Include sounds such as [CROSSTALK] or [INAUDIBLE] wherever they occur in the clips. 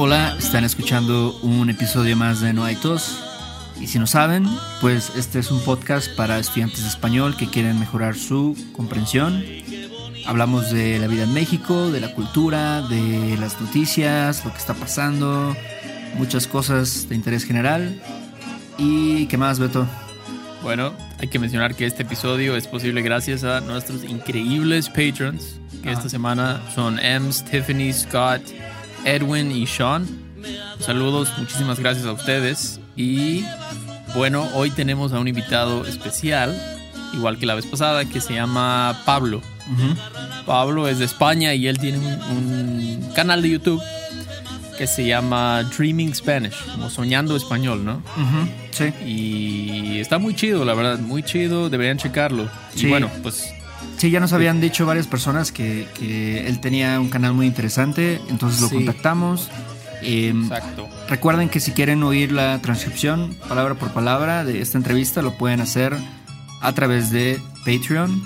Hola, están escuchando un episodio más de No hay tos. Y si no saben, pues este es un podcast para estudiantes de español que quieren mejorar su comprensión. Hablamos de la vida en México, de la cultura, de las noticias, lo que está pasando, muchas cosas de interés general. ¿Y qué más, Beto? Bueno, hay que mencionar que este episodio es posible gracias a nuestros increíbles patrons, que esta semana son Ems, Tiffany, Scott, Edwin y Sean. Saludos, muchísimas gracias a ustedes. Y bueno, hoy tenemos a un invitado especial, igual que la vez pasada, que se llama Pablo. Pablo es de España y él tiene un, un canal de YouTube que se llama Dreaming Spanish, como soñando español, ¿no? Sí. Y está muy chido, la verdad, muy chido, deberían checarlo. Sí. Y bueno, pues Sí, ya nos habían dicho varias personas que, que él tenía un canal muy interesante, entonces lo Sí. contactamos. Eh, exacto. recuerden que si quieren oír la transcripción palabra por palabra de esta entrevista, lo pueden hacer a través de Patreon.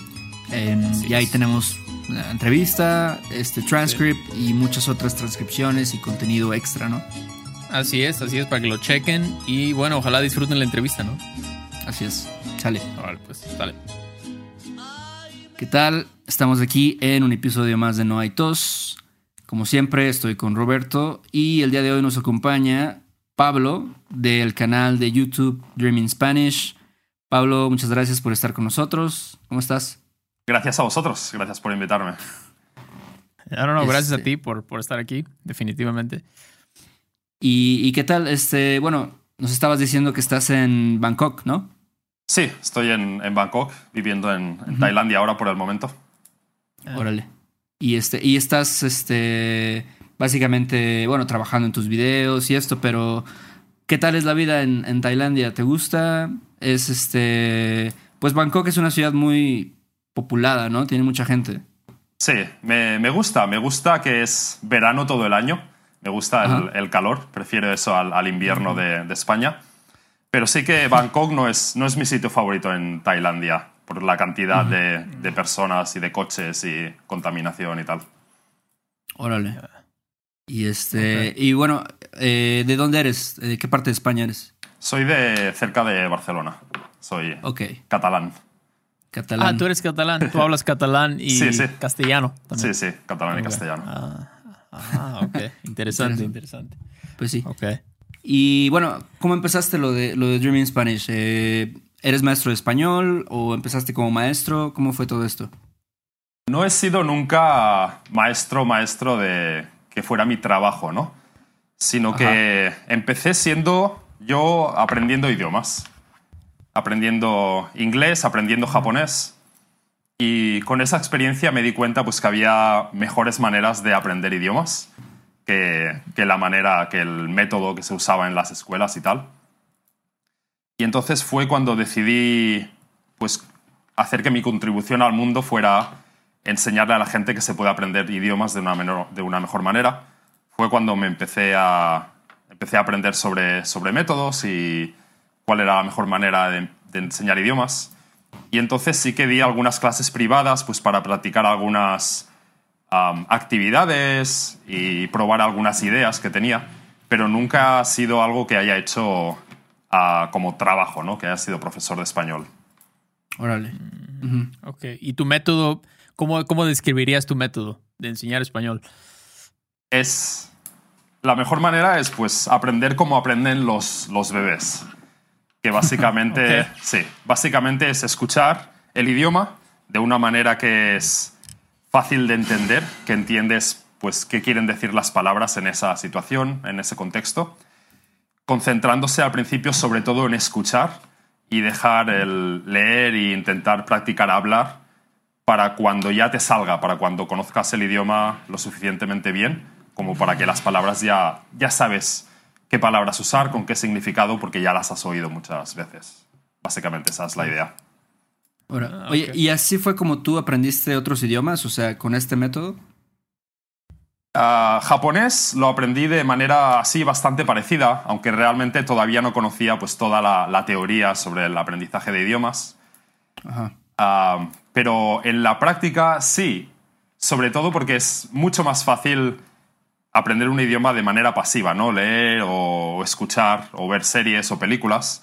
Eh, Así y ahí es. tenemos la entrevista, este transcript y muchas otras transcripciones y contenido extra, ¿no? Así es, así es, para que lo chequen. Y bueno, ojalá disfruten la entrevista, ¿no? Así es. Sale. Vale, pues, dale. ¿Qué tal? Estamos aquí en un episodio más de No hay tos. Como siempre, estoy con Roberto y el día de hoy nos acompaña Pablo del canal de YouTube Dreaming Spanish. Pablo, muchas gracias por estar con nosotros. ¿Cómo estás? Gracias a vosotros, gracias por invitarme. No, no, no, gracias a Este- ti por, por estar aquí, definitivamente. ¿Y, y qué tal? Este, bueno, nos estabas diciendo que estás en Bangkok, ¿no? Sí, estoy en, en Bangkok, viviendo en, en Tailandia ahora por el momento. Ah. Órale. Y este, y estás, este, básicamente, bueno, trabajando en tus videos y esto, pero ¿qué tal es la vida en, en Tailandia? ¿Te gusta? Es este, pues Bangkok es una ciudad muy populada, ¿no? Tiene mucha gente. Sí, me, me gusta, me gusta que es verano todo el año. Me gusta el, calor, prefiero eso al, al invierno de, de España. Pero sí que Bangkok no es, no es mi sitio favorito en Tailandia, por la cantidad de, de personas y de coches y contaminación y tal. Órale. Y este, y bueno, eh, ¿de dónde eres? ¿De qué parte de España eres? Soy de cerca de Barcelona, soy Ok, catalán. catalán. Ah, tú eres catalán, tú hablas catalán y [LAUGHS] Sí, sí. castellano también. Sí, sí, catalán y castellano. Ah, ah, ok. Interesante, interesante. Pues sí. Ok. Y bueno, ¿cómo empezaste lo de, lo de Dreaming Spanish? Eh, ¿Eres maestro de español o empezaste como maestro? ¿Cómo fue todo esto? No he sido nunca maestro, maestro de que fuera mi trabajo, ¿no? Sino que empecé siendo yo aprendiendo idiomas. Aprendiendo inglés, aprendiendo japonés. Y con esa experiencia me di cuenta pues, que había mejores maneras de aprender idiomas que, la manera, que el método que se usaba en las escuelas y tal. Y entonces fue cuando decidí pues, hacer que mi contribución al mundo fuera enseñarle a la gente que se puede aprender idiomas de una, menor- de una mejor manera. Fue cuando me empecé a, empecé a aprender sobre, sobre métodos y cuál era la mejor manera de, de enseñar idiomas. Y entonces sí que di algunas clases privadas pues, para practicar algunas actividades y probar algunas ideas que tenía, pero nunca ha sido algo que haya hecho ah, como trabajo, ¿no? que haya sido profesor de español. Órale. Ujú. Ok. ¿Y tu método, cómo, cómo describirías tu método de enseñar español? es la mejor manera es pues aprender como aprenden los, los bebés. Que [LAUGHS] básicamente, sí, básicamente es escuchar el idioma de una manera que es fácil de entender, que entiendes pues qué quieren decir las palabras en esa situación, en ese contexto, concentrándose al principio sobre todo en escuchar y dejar el leer e intentar practicar hablar para cuando ya te salga, para cuando conozcas el idioma lo suficientemente bien, como para que las palabras ya, ya sabes qué palabras usar, con qué significado, porque ya las has oído muchas veces. Básicamente esa es la idea. Ahora, Ah, Oye. ¿y así fue como tú aprendiste otros idiomas? O sea, con este método. Ah, japonés lo aprendí de manera así bastante parecida, aunque realmente todavía no conocía pues, toda la, la teoría sobre el aprendizaje de idiomas. Ajá. Ah, pero en la práctica sí, sobre todo porque es mucho más fácil aprender un idioma de manera pasiva, ¿no? Leer o escuchar o ver series o películas.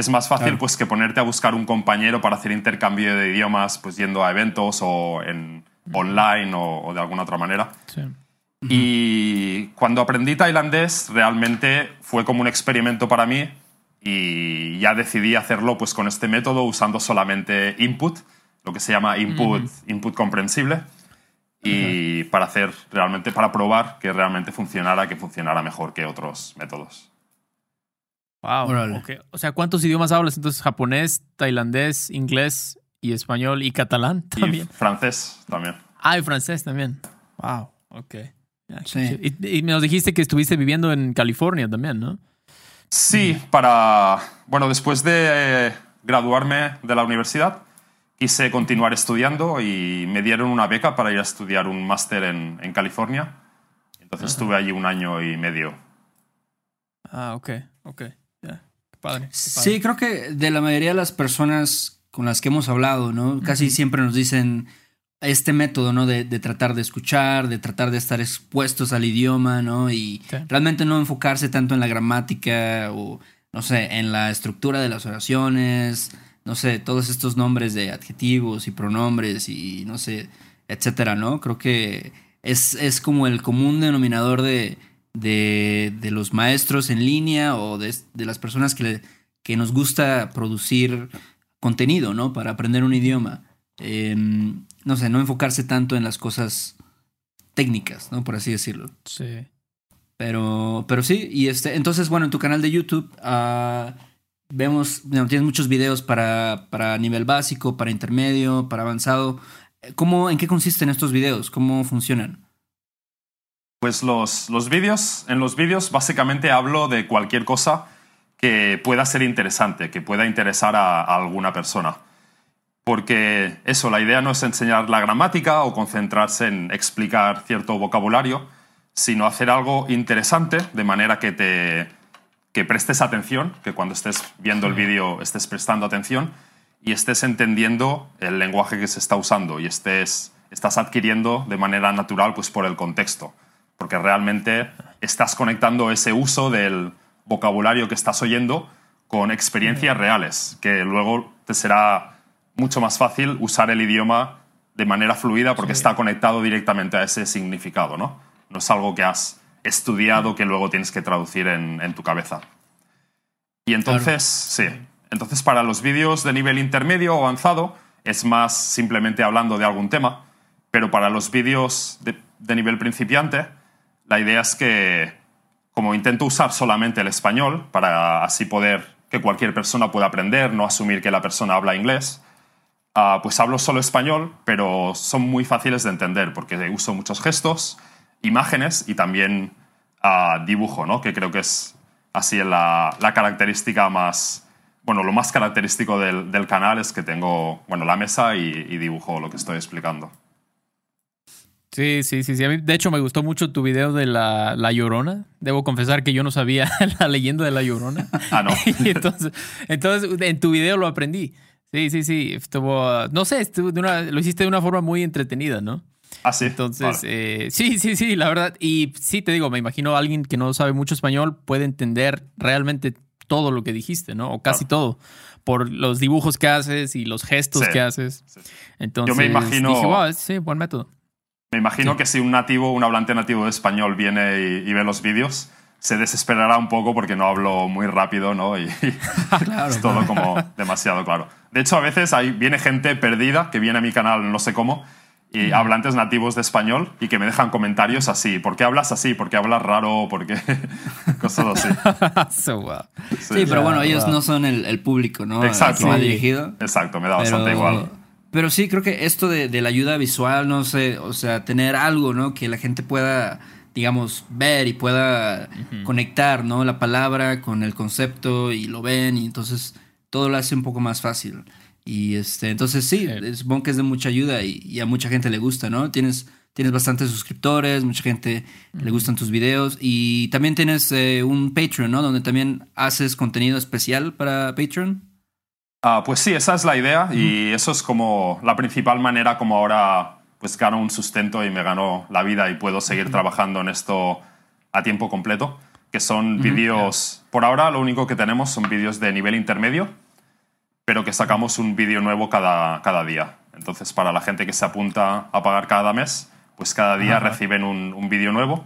Es más fácil pues que ponerte a buscar un compañero para hacer intercambio de idiomas, pues yendo a eventos o en online o, de alguna otra manera. Y cuando aprendí tailandés realmente fue como un experimento para mí y ya decidí hacerlo pues con este método usando solamente input, lo que se llama input, input comprensible y para hacer realmente, para probar que realmente funcionara, que funcionara mejor que otros métodos. Wow. Okay. O sea, ¿cuántos idiomas hablas entonces? Japonés, tailandés, inglés y español y catalán también. Y francés también. Ah, y francés también. Wow. Ok. sí. Y, y, nos dijiste que estuviste viviendo en California también, ¿no? Sí, para. Bueno, después de graduarme de la universidad, quise continuar estudiando y me dieron una beca para ir a estudiar un máster en, en, California. Entonces estuve allí un año y medio. Ah, ok, ok. Padre, Sí, creo que de la mayoría de las personas con las que hemos hablado, ¿no? Casi siempre nos dicen este método, ¿no? De, de, tratar de escuchar, de tratar de estar expuestos al idioma, ¿no? Y realmente no enfocarse tanto en la gramática o, no sé, en la estructura de las oraciones no sé, todos estos nombres de adjetivos y pronombres y no sé, etcétera, ¿no? Creo que es, es como el común denominador de, de, de los maestros en línea o de, de las personas que, que nos gusta producir contenido, ¿no? Para aprender un idioma. Em, no sé, no enfocarse tanto en las cosas técnicas, ¿no? Por así decirlo. Sí. Pero, pero sí, y este, entonces, bueno, en tu canal de YouTube, uh, vemos, tienes muchos videos para, para nivel básico, para intermedio, para avanzado. ¿Cómo, ¿En qué consisten estos videos? ¿Cómo funcionan? Pues los, los vídeos, en los vídeos básicamente hablo de cualquier cosa que pueda ser interesante, que pueda interesar a, a, alguna persona. Porque eso, la idea no es enseñar la gramática o concentrarse en explicar cierto vocabulario, sino hacer algo interesante de manera que te, que prestes atención, que cuando estés viendo el vídeo estés prestando atención y estés entendiendo el lenguaje que se está usando y estés, estás adquiriendo de manera natural pues por el contexto, porque realmente estás conectando ese uso del vocabulario que estás oyendo con experiencias reales, que luego te será mucho más fácil usar el idioma de manera fluida porque está conectado directamente a ese significado, ¿no? No es algo que has estudiado que luego tienes que traducir en, tu cabeza. Y entonces, sí, entonces para los vídeos de nivel intermedio o avanzado es más simplemente hablando de algún tema, pero para los vídeos de, de nivel principiante, la idea es que como intento usar solamente el español para así poder que cualquier persona pueda aprender, no asumir que la persona habla inglés, uh, pues hablo solo español, pero son muy fáciles de entender porque uso muchos gestos imágenes y también uh, dibujo, ¿no? que creo que es así la, la característica más, bueno, lo más característico del, del, canal es que tengo, bueno, la mesa y, y, dibujo lo que estoy explicando. Sí, sí, sí, sí. A mí, de hecho, me gustó mucho tu video de la, la Llorona. Debo confesar que yo no sabía [LAUGHS] la leyenda de la Llorona. [LAUGHS] ah, no. [LAUGHS] entonces, entonces, en tu video lo aprendí. Sí, sí, sí. Estuvo, no sé, estuvo de una, lo hiciste de una forma muy entretenida, ¿no? Ah, sí. Entonces, eh, sí, sí, sí, la verdad. Y sí, te digo, me imagino alguien que no sabe mucho español puede entender realmente todo lo que dijiste, ¿no? O casi todo. Por los dibujos que haces y los gestos que haces. Entonces, yo me imagino. Dije, wow, sí, buen método. Me imagino que si un nativo, un hablante nativo de español viene y, y ve los vídeos, se desesperará un poco porque no hablo muy rápido, ¿no? Y, [LAUGHS] claro, es todo como demasiado claro. De hecho, a veces hay, viene gente perdida que viene a mi canal, no sé cómo, y hablantes nativos de español y que me dejan comentarios así. ¿Por qué hablas así? ¿Por qué hablas raro? ¿Por qué? [LAUGHS] Cosas así. sí, pero bueno, ellos no son el, público, ¿no? Exacto. Me dirigido. Exacto, me da bastante igual. Pero sí, creo que esto de, de, la ayuda visual, no sé, o sea, tener algo, ¿no? Que la gente pueda, digamos, ver y pueda conectar, ¿no? La palabra con el concepto y lo ven y entonces todo lo hace un poco más fácil. Y este, entonces sí, supongo que es de mucha ayuda y, a mucha gente le gusta, ¿no? Tienes, tienes bastantes suscriptores, mucha gente le gustan tus videos y también tienes eh, un Patreon, ¿no? Donde también haces contenido especial para Patreon. Ah, pues sí, esa es la idea y eso es como la principal manera como ahora pues gano un sustento y me gano la vida y puedo seguir trabajando en esto a tiempo completo, que son vídeos, por ahora lo único que tenemos son vídeos de nivel intermedio, pero que sacamos un vídeo nuevo cada, cada día. Entonces, para la gente que se apunta a pagar cada mes, pues cada día reciben un, un vídeo nuevo.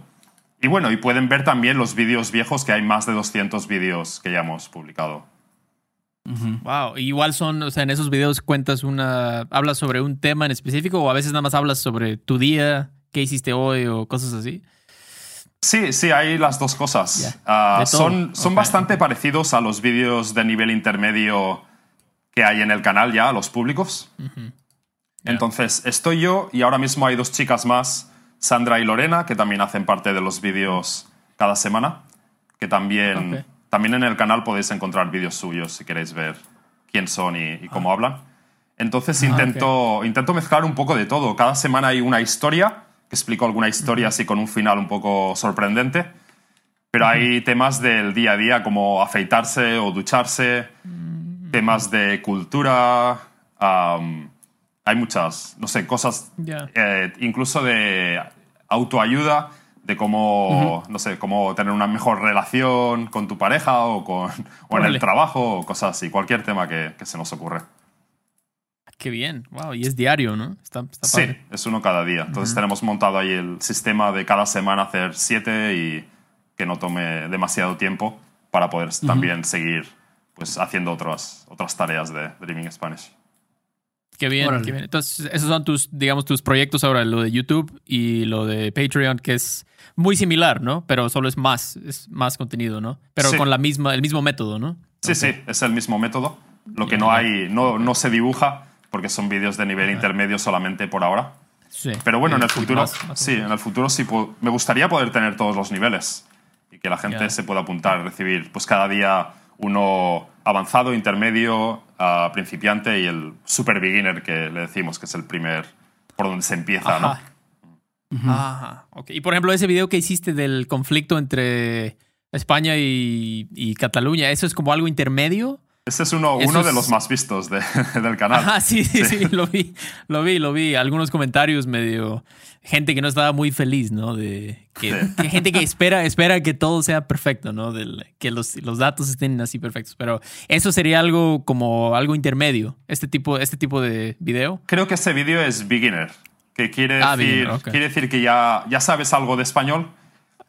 Y bueno, y pueden ver también los vídeos viejos, que hay más de 200 vídeos que ya hemos publicado. Wow, igual son, o sea, en esos videos cuentas una, hablas sobre un tema en específico o a veces nada más hablas sobre tu día, qué hiciste hoy o cosas así. Sí, sí, hay las dos cosas. Ah, son son bastante parecidos a los vídeos de nivel intermedio que hay en el canal ya, los públicos. Entonces, estoy yo y ahora mismo hay dos chicas más, Sandra y Lorena, que también hacen parte de los vídeos cada semana, que también también en el canal podéis encontrar vídeos suyos si queréis ver quién son y, cómo hablan. Entonces ah, intento, intento mezclar un poco de todo. Cada semana hay una historia, que explico alguna historia así con un final un poco sorprendente. Pero hay temas del día a día como afeitarse o ducharse, mm. temas de cultura, hay muchas, no sé, cosas, eh, incluso de autoayuda de cómo, no sé, cómo tener una mejor relación con tu pareja o, con, o en el trabajo o cosas así, cualquier tema que, que, se nos ocurre. Qué bien, wow, y es diario, ¿no? Está, sí, es uno cada día. Entonces tenemos montado ahí el sistema de cada semana hacer siete y que no tome demasiado tiempo para poder también seguir pues, haciendo otras, otras tareas de Dreaming Spanish. Qué bien, qué bien. Entonces, esos son tus, digamos, tus proyectos ahora, lo de YouTube y lo de Patreon, que es muy similar, ¿no? Pero solo es más, es más contenido, ¿no? Pero con la misma, el mismo método, ¿no? Sí, sí, es el mismo método. Lo que no hay, no, no se dibuja, porque son vídeos de nivel intermedio solamente por ahora. Sí. Pero bueno, en el futuro, sí, en el futuro sí, me gustaría poder tener todos los niveles y que la gente se pueda apuntar, recibir, pues cada día uno avanzado, intermedio, principiante y el super beginner que le decimos, que es el primer por donde se empieza, ¿no? Ajá, ok. Y por ejemplo, ese video que hiciste del conflicto entre España y, Cataluña, ¿eso es como algo intermedio? Ese es uno, uno de los más vistos [LAUGHS] del canal. Ah, sí, sí, sí, lo vi, lo vi, lo vi. Algunos comentarios medio... Gente que no estaba muy feliz, ¿no? De que, gente que [LAUGHS] espera, espera que todo sea perfecto, ¿no? Del, que los, los, datos estén así perfectos. Pero eso sería algo como algo intermedio, este tipo, este tipo de video. Creo que ese video es beginner que quiere, ah, decir, quiere decir que ya, ya sabes algo de español,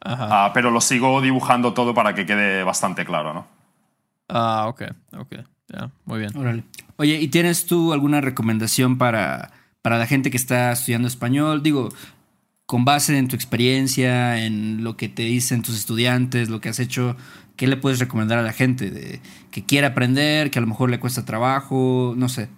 ah, pero lo sigo dibujando todo para que quede bastante claro, ¿no? Ah, ok, ok. muy bien. Oye, ¿y tienes tú alguna recomendación para, para la gente que está estudiando español? Digo, con base en tu experiencia, en lo que te dicen tus estudiantes, lo que has hecho, ¿qué le puedes recomendar a la gente de, que quiere aprender, que a lo mejor le cuesta trabajo? No sé.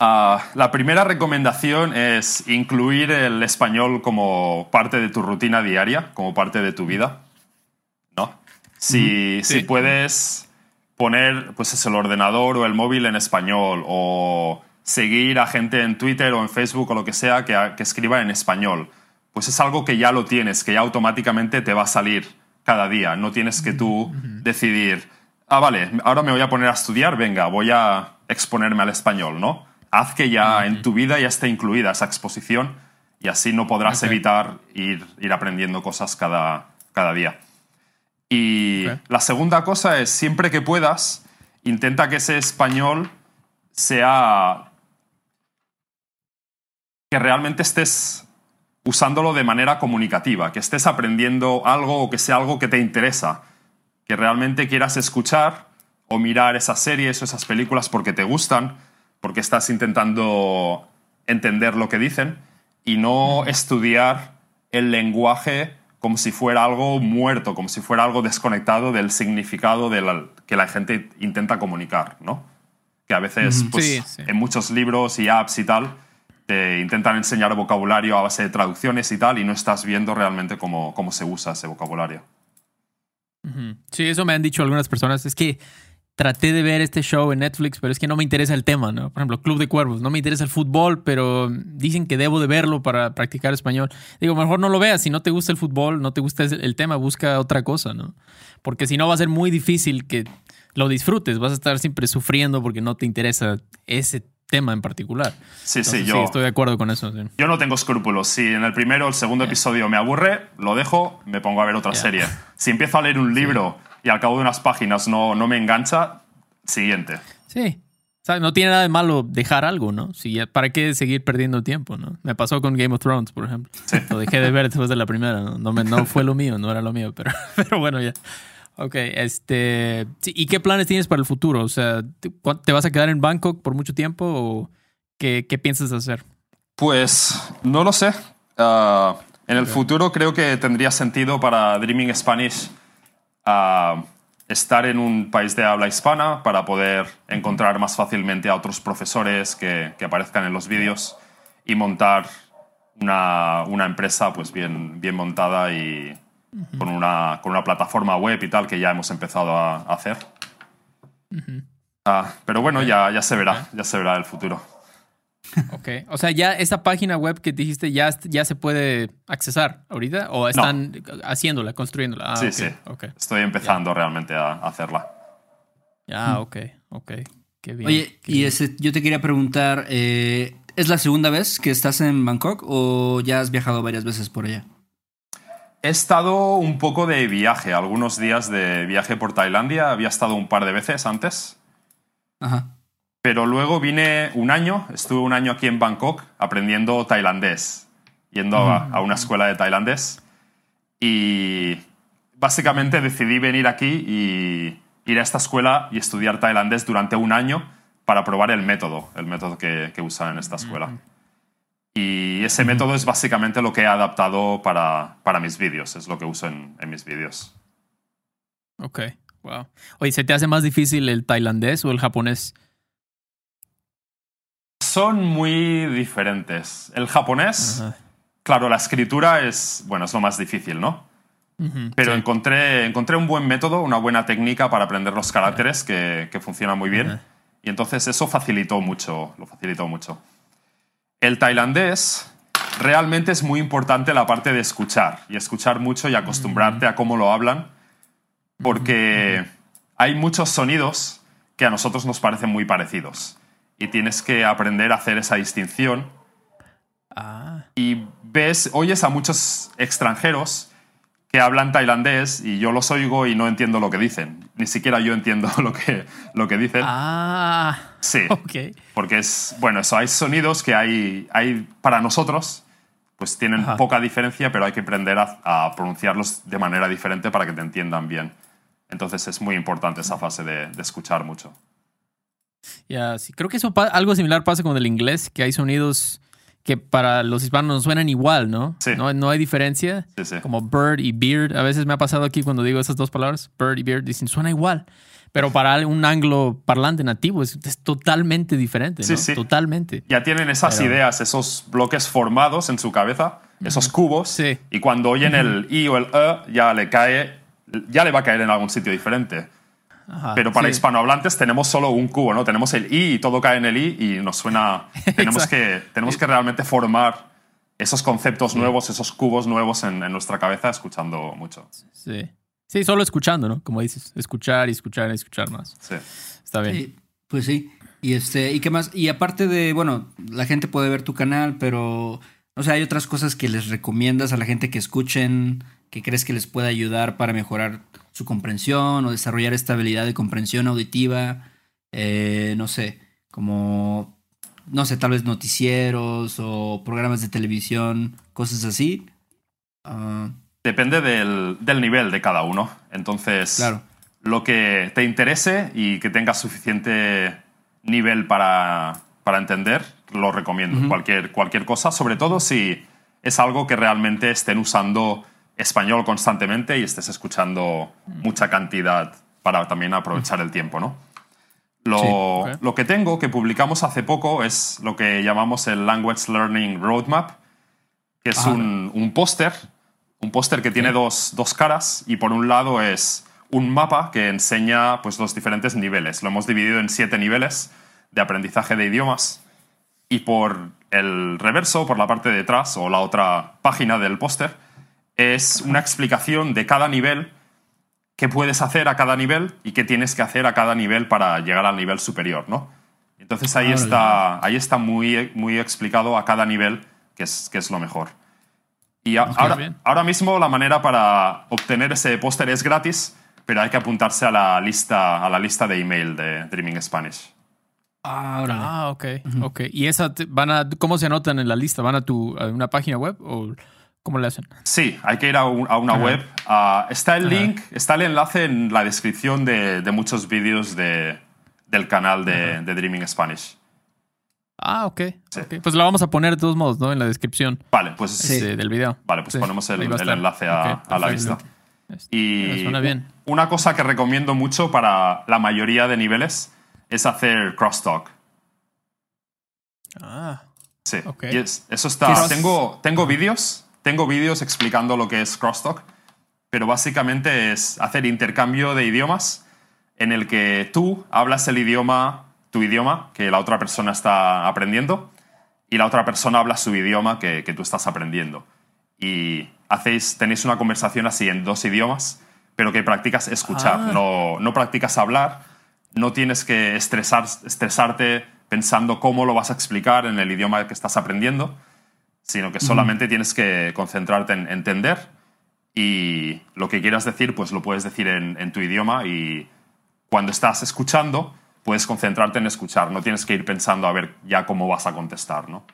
Ah, la primera recomendación es incluir el español como parte de tu rutina diaria, como parte de tu vida. Si, si puedes poner pues, el ordenador o el móvil en español o seguir a gente en Twitter o en Facebook o lo que sea que, que escriba en español, pues es algo que ya lo tienes, que ya automáticamente te va a salir cada día. No tienes que tú decidir, ah, vale, ahora me voy a poner a estudiar, venga, voy a exponerme al español, ¿no? haz que ya en tu vida ya esté incluida esa exposición y así no podrás evitar ir, ir aprendiendo cosas cada, cada día. Y la segunda cosa es, siempre que puedas, intenta que ese español sea... que realmente estés usándolo de manera comunicativa, que estés aprendiendo algo o que sea algo que te interesa, que realmente quieras escuchar o mirar esas series o esas películas porque te gustan, porque estás intentando entender lo que dicen y no estudiar el lenguaje como si fuera algo muerto, como si fuera algo desconectado del significado de que la gente intenta comunicar, ¿no? Que a veces, pues, en muchos libros y apps y tal, te intentan enseñar vocabulario a base de traducciones y tal, y no estás viendo realmente cómo, cómo se usa ese vocabulario. Sí, eso me han dicho algunas personas. Es que traté de ver este show en Netflix, pero es que no me interesa el tema, ¿no? Por ejemplo, Club de Cuervos, no me interesa el fútbol, pero dicen que debo de verlo para practicar español. Digo, mejor no lo veas, si no te gusta el fútbol, no te gusta el tema, busca otra cosa, ¿no? Porque si no va a ser muy difícil que lo disfrutes, vas a estar siempre sufriendo porque no te interesa ese tema en particular. Sí, sí, Entonces, yo, estoy de acuerdo con eso. sí. yo no tengo escrúpulos. Si en el primero o el segundo episodio me aburre, lo dejo, me pongo a ver otra Ya. serie. Si empiezo a leer un libro y al cabo de unas páginas no, no me engancha, siguiente. Sí. O sea, no tiene nada de malo dejar algo, ¿no? Si ya- ¿Para qué seguir perdiendo tiempo, no? Me pasó con Game of Thrones, por ejemplo. Sí. Lo dejé de ver después de la primera, ¿no? No, me- no fue lo mío, no era lo mío, pero, [LAUGHS] pero bueno, ya. Ok, este... ¿Y qué planes tienes para el futuro? O sea, ¿te, cuán- te vas a quedar en Bangkok por mucho tiempo o qué, qué piensas hacer? Pues no lo sé. Ah, en el futuro creo que tendría sentido para Dreaming Spanish ah, estar en un país de habla hispana para poder encontrar más fácilmente a otros profesores que, que aparezcan en los vídeos y montar una, una empresa pues bien, bien montada y con, una, con una plataforma web y tal que ya hemos empezado a, a hacer. Ah, pero bueno, ya, ya se verá, ya se verá el futuro. Ok. O sea, ya esa página web que dijiste ya, ya se puede accesar ahorita o están haciéndola, construyéndola. Ah, sí, sí. ok. Estoy empezando realmente a hacerla. Ya, ok, ok. Qué bien. Oye, qué y bien. ese, yo te quería preguntar, eh, ¿es la segunda vez que estás en Bangkok o ya has viajado varias veces por allá? He estado un poco de viaje, algunos días de viaje por Tailandia. Había estado un par de veces antes. Ajá. Pero luego vine un año, estuve un año aquí en Bangkok aprendiendo tailandés, yendo a, a una escuela de tailandés. Y básicamente decidí venir aquí y ir a esta escuela y estudiar tailandés durante un año para probar el método, el método que, que usan en esta escuela. Y ese método es básicamente lo que he adaptado para, para mis vídeos, es lo que uso en, en mis vídeos. Ok, wow. Oye, ¿se te hace más difícil el tailandés o el japonés? Son muy diferentes. El japonés, claro, la escritura es, bueno, es lo más difícil, ¿no? Pero sí. encontré, encontré un buen método, una buena técnica para aprender los caracteres que, que funciona muy bien. Y entonces eso facilitó mucho, lo facilitó mucho. El tailandés realmente es muy importante la parte de escuchar y escuchar mucho y acostumbrarte a cómo lo hablan, porque hay muchos sonidos que a nosotros nos parecen muy parecidos y tienes que aprender a hacer esa distinción Ah, y ves, oyes a muchos extranjeros que hablan tailandés y yo los oigo y no entiendo lo que dicen. Ni siquiera yo entiendo [LAUGHS] lo que, lo que dicen. ah, Sí, [LAUGHS] ok. porque es, bueno, eso, hay sonidos que hay, hay para nosotros, pues tienen Ajá. poca diferencia, pero hay que aprender a, a pronunciarlos de manera diferente para que te entiendan bien. Entonces es muy importante esa fase de, de escuchar mucho. Ya, sí, creo que eso algo similar pasa con el inglés, que hay sonidos que para los hispanos suenan igual, ¿no? Sí. No, no hay diferencia. Sí, sí. Como bird y beard. A veces me ha pasado aquí cuando digo esas dos palabras, bird y beard, dicen suena igual. Pero para un anglo parlante nativo es, es totalmente diferente, ¿no? Sí, sí. Totalmente. Ya tienen esas Pero- ideas, esos bloques formados en su cabeza, esos cubos, Sí. y cuando oyen el i o el e, ya le cae, ya le va a caer en algún sitio diferente. Ajá, Pero para sí. hispanohablantes tenemos solo un cubo, ¿no? Tenemos el i y todo cae en el i y nos suena. [LAUGHS] tenemos, que, tenemos que realmente formar esos conceptos nuevos, esos cubos nuevos en, en nuestra cabeza escuchando mucho. Sí. Sí, solo escuchando, ¿no? Como dices, escuchar y escuchar y escuchar más. Sí. Está bien. Sí, pues sí. Y este, ¿y qué más? Y aparte de, bueno, la gente puede ver tu canal, pero o sea, hay otras cosas que les recomiendas a la gente que escuchen, que crees que les pueda ayudar para mejorar su comprensión o desarrollar esta habilidad de comprensión auditiva. Eh, no sé, como, no sé, tal vez noticieros o programas de televisión, cosas así. Ah, Depende del, del nivel de cada uno. Entonces, Claro. lo que te interese y que tengas suficiente nivel para, para entender, lo recomiendo. cualquier, cualquier cosa, sobre todo si es algo que realmente estén usando español constantemente y estés escuchando mucha cantidad para también aprovechar el tiempo, ¿no? Lo, Sí, lo que tengo, que publicamos hace poco, es lo que llamamos el Language Learning Roadmap, que es un, un póster, un póster que tiene dos, dos caras y por un lado es un mapa que enseña pues, los diferentes niveles. Lo hemos dividido en siete niveles de aprendizaje de idiomas y por el reverso, por la parte de atrás o la otra página del póster, es una explicación de cada nivel, qué puedes hacer a cada nivel y qué tienes que hacer a cada nivel para llegar al nivel superior, ¿no? Entonces ahí está, ahí está muy, muy explicado a cada nivel qué es, qué es lo mejor. Y a- ahora, ahora mismo la manera para obtener ese póster es gratis, pero hay que apuntarse a la lista, a la lista de email de Dreaming Spanish. Ah, órale. Ah, ok, ok. ¿Y esa te- van a, cómo se anotan en la lista? ¿Van a tu a una página web o cómo le hacen? Sí, hay que ir a, un- a una web. Ah, está el link, está el enlace en la descripción de, de muchos vídeos de- del canal de, de Dreaming Spanish. Ah, ok. Sí. ok. Pues la vamos a poner de todos modos, ¿no? En la descripción Vale, pues, Sí. este, del video. vale, pues Sí, ponemos el, el enlace a, a la lista. Este, Y me suena bien. una cosa que recomiendo mucho para la mayoría de niveles es hacer crosstalk. Ah, Sí. Ok. Y es- eso está. Cross- Tengo, tengo vídeos, tengo vídeos explicando lo que es crosstalk, pero básicamente es hacer intercambio de idiomas en el que tú hablas el idioma, tu idioma, que la otra persona está aprendiendo, y la otra persona habla su idioma que, que tú estás aprendiendo. Y hacéis, tenéis una conversación así en dos idiomas, pero que practicas escuchar, Ah. no, no practicas hablar, no tienes que estresar, estresarte pensando cómo lo vas a explicar en el idioma que estás aprendiendo, sino que solamente tienes que concentrarte en entender y lo que quieras decir, pues lo puedes decir en, en tu idioma y cuando estás escuchando, puedes concentrarte en escuchar, no tienes que ir pensando a ver ya cómo vas a contestar, ¿no?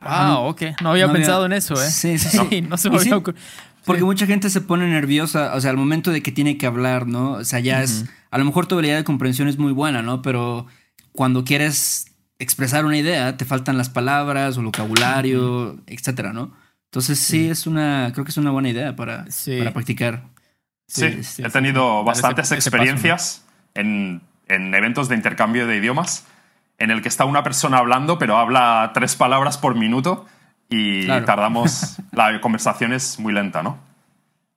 ah, ok. No había No había- pensado en eso, ¿eh? Sí, sí, [LAUGHS] sí. no se me Y sí, había ocurrido. Porque Sí. mucha gente se pone nerviosa, o sea, al momento de que tiene que hablar, ¿no? O sea, ya es, a lo mejor tu habilidad de comprensión es muy buena, ¿no? Pero cuando quieres expresar una idea, te faltan las palabras o el vocabulario, etcétera, ¿no? Entonces sí, es una, creo que es una buena idea para, Sí. para practicar. Sí, sí, he tenido bastantes ese- ese paso, ¿no? experiencias en, en eventos de intercambio de idiomas en el que está una persona hablando, pero habla tres palabras por minuto y Claro. tardamos, [LAUGHS] la conversación es muy lenta, ¿no?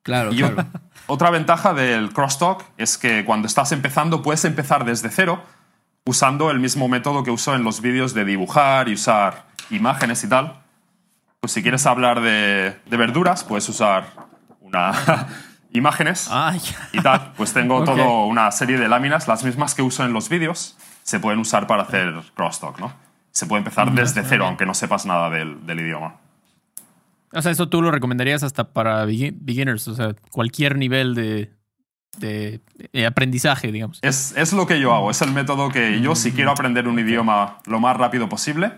Claro, Y claro. otra ventaja del crosstalk es que cuando estás empezando puedes empezar desde cero usando el mismo método que uso en los vídeos de dibujar y usar imágenes y tal. Pues si quieres hablar de, de verduras, puedes usar una [LAUGHS] imágenes Ah, y tal. Pues tengo [LAUGHS] Ok. todo una serie de láminas, las mismas que uso en los vídeos, se pueden usar para hacer crosstalk, ¿no? Se puede empezar desde cero, aunque no sepas nada del, del idioma. O sea, eso tú lo recomendarías hasta para begin- beginners, o sea, cualquier nivel de, de, de aprendizaje, digamos. Es, es lo que yo hago, es el método que yo, si quiero aprender un idioma lo más rápido posible,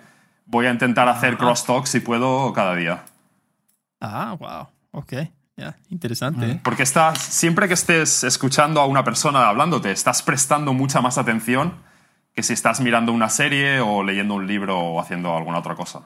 voy a intentar hacer crosstalk si puedo cada día. Ah, wow. Ok. Ya, interesante. ¿eh? Porque estás, siempre que estés escuchando a una persona hablándote, estás prestando mucha más atención que si estás mirando una serie o leyendo un libro o haciendo alguna otra cosa.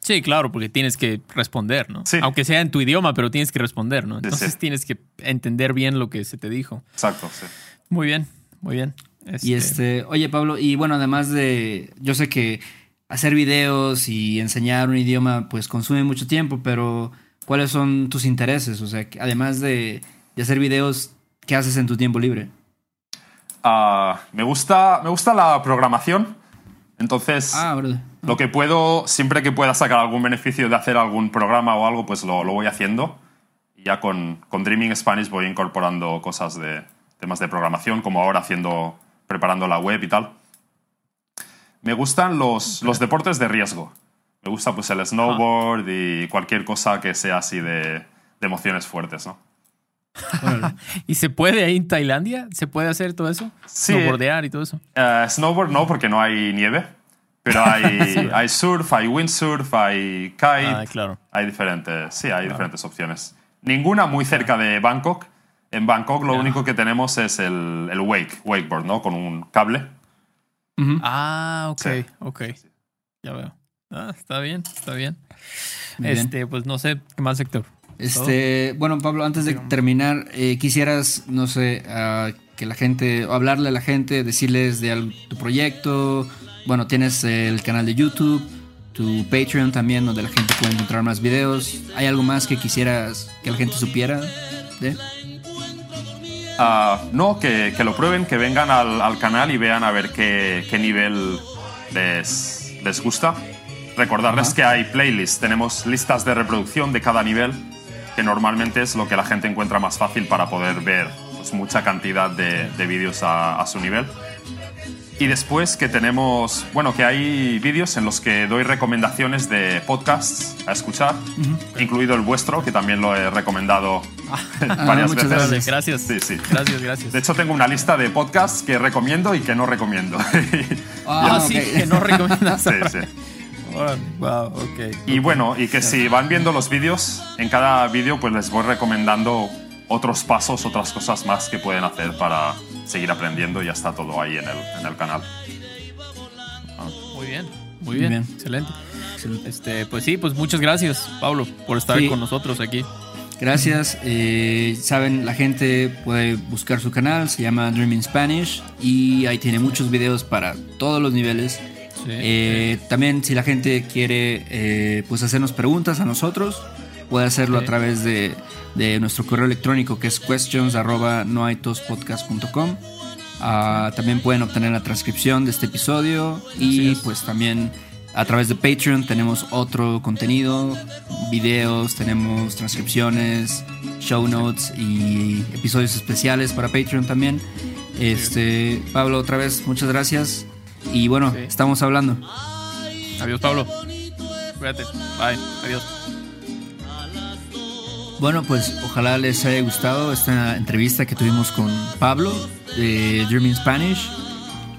Sí, claro, porque tienes que responder, ¿no? Sí. Aunque sea en tu idioma, pero tienes que responder, ¿no? Entonces sí. tienes que entender bien lo que se te dijo. Exacto, sí. Muy bien, muy bien. Y este, oye Pablo, y bueno, además de, yo sé que hacer videos y enseñar un idioma pues consume mucho tiempo, pero ¿cuáles son tus intereses? O sea, además de, de hacer videos, ¿qué haces en tu tiempo libre? Ah, me, gusta, me gusta la programación, entonces Ah, lo que puedo, siempre que pueda sacar algún beneficio de hacer algún programa o algo, pues lo, lo voy haciendo. Y ya con, con Dreaming Spanish voy incorporando cosas de temas de programación, como ahora haciendo, preparando la web y tal. Me gustan los, los deportes de riesgo. Me gusta pues el snowboard y cualquier cosa que sea así de, de emociones fuertes, ¿no? [LAUGHS] ¿Y se puede ahí en Tailandia? ¿Se puede hacer todo eso? Sí. Snowboardear y todo eso. Eh, snowboard no, porque no hay nieve, pero hay, [LAUGHS] hay surf, hay windsurf, hay kite, Ah, claro. hay diferentes, sí, hay diferentes opciones. Ninguna muy cerca de Bangkok. En Bangkok lo Ya. único que tenemos es el, el wake, wakeboard, ¿no? Con un cable. Ujú. Ah, ok, Sí. ok. Ya veo. Ah, está bien, está bien. Bien. Este, pues no sé, ¿qué más, Héctor? Este, bueno, Pablo, antes de terminar, eh, quisieras, no sé, que la gente, o hablarle a la gente, decirles de al- tu proyecto. Bueno, tienes el canal de YouTube, tu Patreon también, donde la gente puede encontrar más videos. ¿Hay algo más que quisieras que la gente supiera de? Ah, no, que, que lo prueben, que vengan al, al canal y vean a ver qué, qué nivel les, les gusta. Recordarles Ajá. que hay playlists, tenemos listas de reproducción de cada nivel, que normalmente es lo que la gente encuentra más fácil para poder ver pues, mucha cantidad de, de vídeos a, a su nivel. Y después que tenemos, bueno, que hay vídeos en los que doy recomendaciones de podcasts a escuchar, incluido el vuestro, que también lo he recomendado [LAUGHS] varias muchas veces. Gracias. Sí, sí. Gracias, gracias. De hecho, tengo una lista de podcasts que recomiendo y que no recomiendo. [LAUGHS] Ah, Ah, sí, que no recomiendas. sí, sí. Wow, ok. Y bueno, y que si van viendo los vídeos, en cada vídeo pues les voy recomendando otros pasos, otras cosas más que pueden hacer para seguir aprendiendo. Ya está todo ahí en el, en el canal. Muy bien, muy bien, bien. excelente. Excelente. Este, pues sí, pues muchas gracias, Pablo, por estar Sí. con nosotros aquí. Gracias. eh, Saben, la gente puede buscar su canal, se llama Dreaming Spanish y ahí tiene muchos videos para todos los niveles. Sí, Eh, También si la gente quiere eh, pues hacernos preguntas a nosotros, puede hacerlo Sí. a través de, de nuestro correo electrónico que es questions arroba noaitospodcast.com. Ah, también pueden obtener la transcripción de este episodio y es. pues también a través de Patreon tenemos otro contenido, videos, tenemos transcripciones, show notes y episodios especiales para Patreon también. Este, Pablo, otra vez, muchas gracias. Y bueno, Sí. estamos hablando. Adiós, Pablo. Cuídate. Bye. Adiós. Bueno, pues ojalá les haya gustado esta entrevista que tuvimos con Pablo de Dreaming Spanish.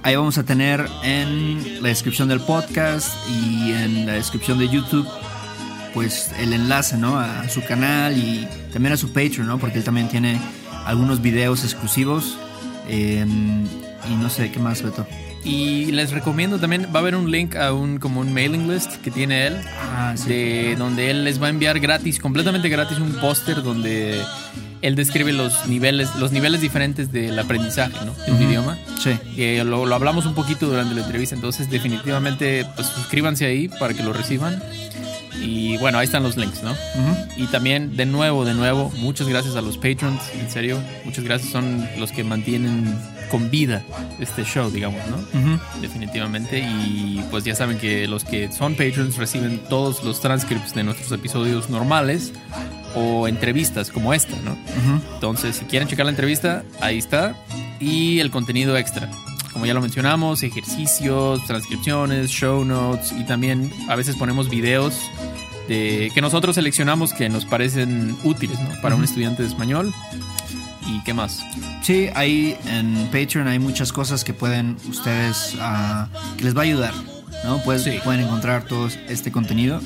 Ahí vamos a tener en la descripción del podcast y en la descripción de YouTube pues el enlace, ¿no? A su canal y también a su Patreon, ¿no? Porque él también tiene algunos videos exclusivos. eh, y no sé, ¿qué más, Beto? Y les recomiendo también, va a haber un link a un como un mailing list que tiene él, Ah, sí. de donde él les va a enviar gratis, completamente gratis, un póster donde él describe los niveles, los niveles diferentes del aprendizaje, ¿no? De un Ujú. idioma. Sí. Que lo, lo hablamos un poquito durante la entrevista, entonces definitivamente pues suscríbanse ahí para que lo reciban. Y bueno, ahí están los links, ¿no? Ujú. Y también, de nuevo, de nuevo, muchas gracias a los patrons, en serio. Muchas gracias, son los que mantienen con vida este show, digamos, ¿no? Definitivamente. Y pues ya saben que los que son patrons reciben todos los transcripts de nuestros episodios normales o entrevistas como esta, ¿no? Entonces, si quieren checar la entrevista, ahí está. Y el contenido extra. Como ya lo mencionamos, ejercicios, transcripciones, show notes y también a veces ponemos videos de, que nosotros seleccionamos que nos parecen útiles ¿no? para un estudiante de español. ¿Y qué más? Sí, ahí en Patreon hay muchas cosas que pueden ustedes, ah, que les va a ayudar, ¿no? Pues Sí. pueden encontrar todo este contenido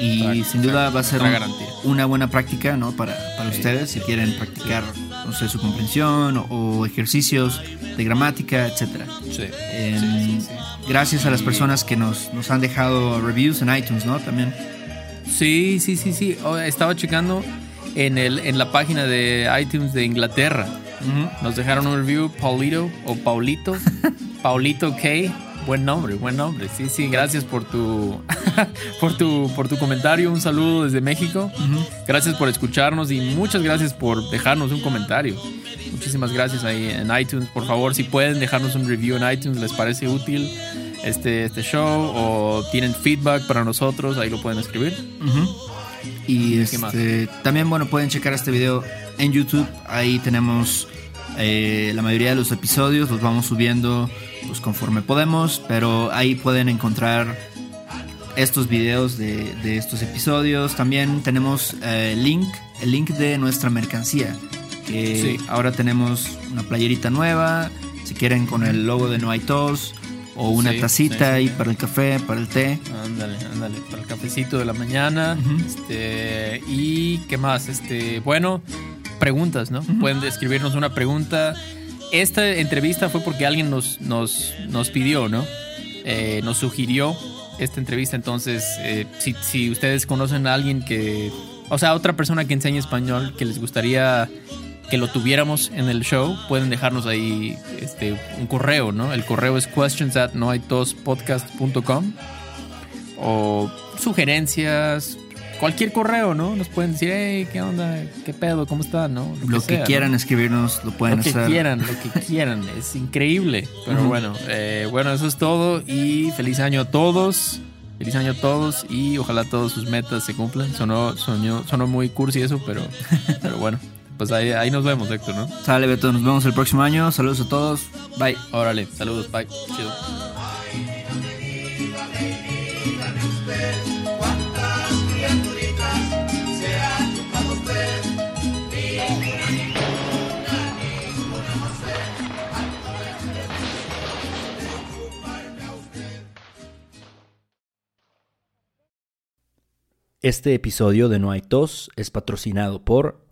y sin duda va a ser un- una buena práctica, ¿no? Para, para Sí. ustedes si quieren practicar, no sé, su comprensión o, o ejercicios de gramática, etcétera. Sí. Sí, sí. Gracias a las personas que nos, nos han dejado reviews en iTunes, ¿no? También. Sí, sí, sí, sí. Oh, estaba checando en, el, en la página de iTunes de Inglaterra. Nos dejaron un review, Paulito o Paulito. [LAUGHS] Paulito K. Buen nombre, buen nombre. Sí, sí, gracias por tu, [LAUGHS] por tu, por tu comentario. Un saludo desde México. Gracias por escucharnos y muchas gracias por dejarnos un comentario. Muchísimas gracias ahí en iTunes. Por favor, si pueden dejarnos un review en iTunes, les parece útil este, este show o tienen feedback para nosotros, ahí lo pueden escribir. Ujú. Y este, también, bueno, pueden checar este video en YouTube. Ahí tenemos eh, la mayoría de los episodios, los vamos subiendo pues, conforme podemos, pero ahí pueden encontrar estos videos de, de estos episodios. También tenemos eh, el link, el link de nuestra mercancía. Que Sí. ahora tenemos una playerita nueva. Si quieren con el logo de No hay tos. O una Sí, tacita sí, sí. ahí para el café, para el té. Ándale, ándale, para el cafecito de la mañana. Este, y qué más, este, bueno, preguntas, ¿no? Pueden escribirnos una pregunta. Esta entrevista fue porque alguien nos, nos, nos pidió, ¿no? Eh, nos sugirió esta entrevista. Entonces, eh, si, si ustedes conocen a alguien que, o sea, otra persona que enseñe español que les gustaría que lo tuviéramos en el show, pueden dejarnos ahí este, un correo, ¿no? El correo es questions at noaitospodcast.com o sugerencias, cualquier correo, ¿no? Nos pueden decir, hey, ¿qué onda? ¿Qué pedo? ¿Cómo están? ¿no? Lo que sea, quieran ¿no? escribirnos lo pueden Lo que hacer. quieran, lo que quieran. [LAUGHS] Es increíble. Pero bueno, eh, bueno, eso es todo. Y feliz año a todos. Feliz año a todos. Y ojalá todas sus metas se cumplan. Sonó, sonó, sonó muy cursi eso, pero, [LAUGHS] pero bueno. Pues ahí, ahí nos vemos, Héctor, ¿no? Sale, Beto, nos vemos el próximo año. Saludos a todos. Bye. Órale, saludos, bye. Chido. Este episodio de No hay tos es patrocinado por